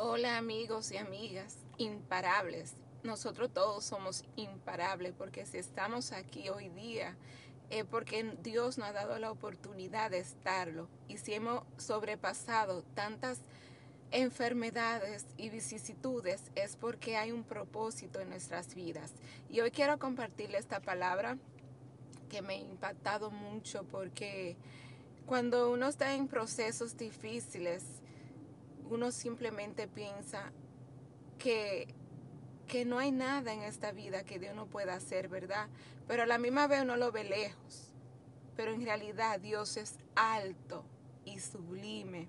Hola amigos y amigas, imparables. Nosotros todos somos imparables porque si estamos aquí hoy día es porque Dios nos ha dado la oportunidad de estarlo. Y si hemos sobrepasado tantas enfermedades y vicisitudes es porque hay un propósito en nuestras vidas. Y hoy quiero compartirle esta palabra que me ha impactado mucho porque cuando uno está en procesos difíciles, uno simplemente piensa que, que no hay nada en esta vida que Dios no pueda hacer, ¿verdad? Pero a la misma vez uno lo ve lejos. Pero en realidad Dios es alto y sublime.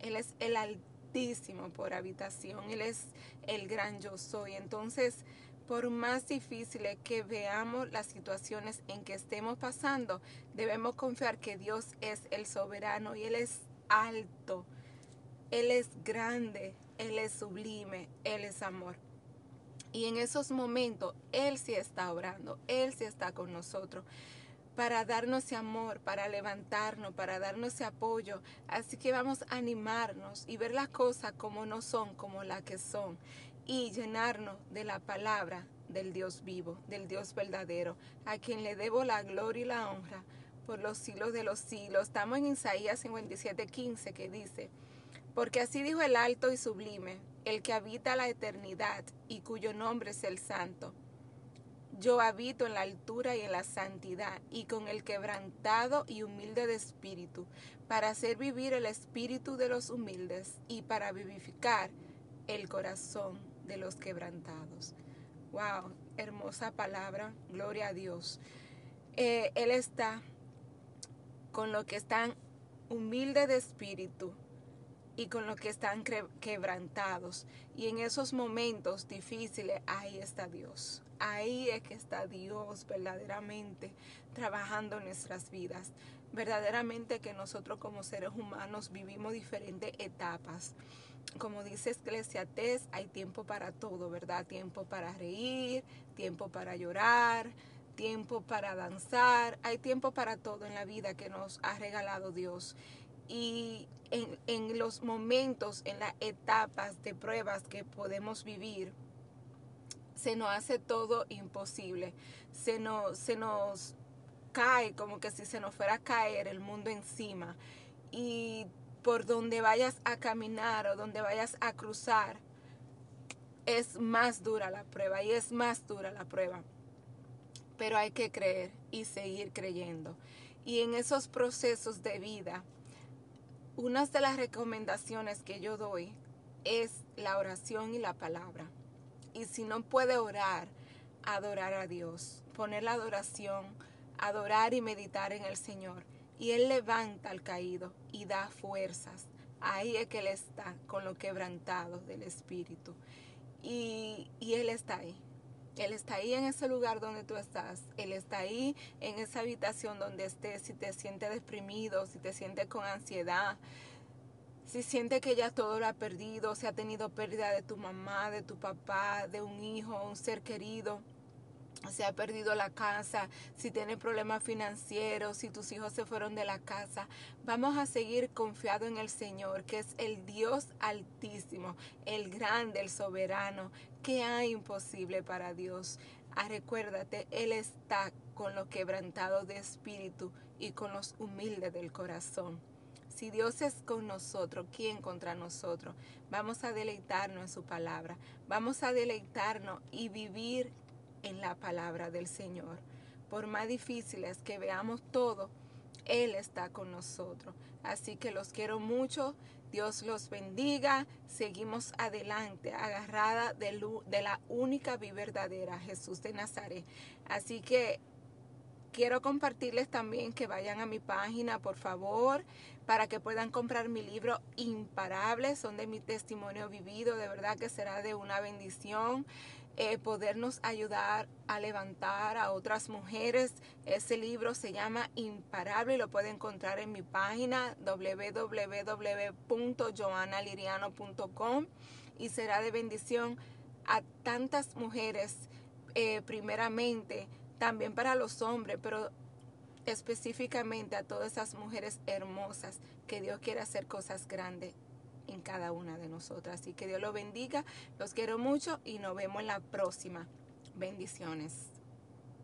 Él es el altísimo por habitación. Él es el gran yo soy. Entonces, por más difíciles que veamos las situaciones en que estemos pasando, debemos confiar que Dios es el soberano y Él es alto él es grande, Él es sublime, Él es amor. Y en esos momentos Él sí está orando, Él sí está con nosotros para darnos ese amor, para levantarnos, para darnos ese apoyo. Así que vamos a animarnos y ver las cosas como no son, como las que son. Y llenarnos de la palabra del Dios vivo, del Dios verdadero, a quien le debo la gloria y la honra por los siglos de los siglos. Estamos en Isaías 57:15 que dice, porque así dijo el alto y sublime, el que habita la eternidad y cuyo nombre es el santo. Yo habito en la altura y en la santidad y con el quebrantado y humilde de espíritu, para hacer vivir el espíritu de los humildes y para vivificar el corazón de los quebrantados. Wow, hermosa palabra, gloria a Dios. Eh, él está con los que están humildes de espíritu y con los que están quebrantados. Y en esos momentos difíciles, ahí está Dios. Ahí es que está Dios verdaderamente trabajando nuestras vidas. Verdaderamente que nosotros como seres humanos vivimos diferentes etapas. Como dice Eclesiastes, hay tiempo para todo, ¿verdad? Tiempo para reír, tiempo para llorar, tiempo para danzar. Hay tiempo para todo en la vida que nos ha regalado Dios y en, los momentos, en las etapas de pruebas que podemos vivir, se nos hace todo imposible. Se nos, se nos cae como que si se nos fuera a caer el mundo encima. Y por donde vayas a caminar o donde vayas a cruzar, es más dura la prueba y es más dura la prueba. Pero hay que creer y seguir creyendo. Y en esos procesos de vida, una de las recomendaciones que yo doy es la oración y la palabra. Y si no puede orar, adorar a Dios, poner la adoración, adorar y meditar en el Señor. Y Él levanta al caído y da fuerzas. Ahí es que Él está con lo quebrantado del Espíritu. Y, y Él está ahí. Él está ahí en ese lugar donde tú estás. Él está ahí en esa habitación donde estés. Si te sientes deprimido, si te sientes con ansiedad, si sientes que ya todo lo ha perdido, si ha tenido pérdida de tu mamá, de tu papá, de un hijo, un ser querido si ha perdido la casa, si tiene problemas financieros, si tus hijos se fueron de la casa. Vamos a seguir confiado en el Señor, que es el Dios altísimo, el grande, el soberano, que hay imposible para Dios. Ah, recuérdate, Él está con los quebrantados de espíritu y con los humildes del corazón. Si Dios es con nosotros, ¿quién contra nosotros? Vamos a deleitarnos en su palabra. Vamos a deleitarnos y vivir en la palabra del Señor. Por más difíciles que veamos todo, Él está con nosotros. Así que los quiero mucho. Dios los bendiga. Seguimos adelante, agarrada de, la única y verdadera, Jesús de Nazaret. Así que quiero compartirles también que vayan a mi página, por favor, para que puedan comprar mi libro Imparables. Son de mi testimonio vivido. De verdad que será de una bendición. Eh, podernos ayudar a levantar a otras mujeres. Ese libro se llama Imparable y lo puede encontrar en mi página www.joannaliriano.com y será de bendición a tantas mujeres, eh, primeramente, también para los hombres, pero específicamente a todas esas mujeres hermosas que Dios quiere hacer cosas grandes en cada una de nosotras. Así que Dios los bendiga, los quiero mucho y nos vemos en la próxima. Bendiciones.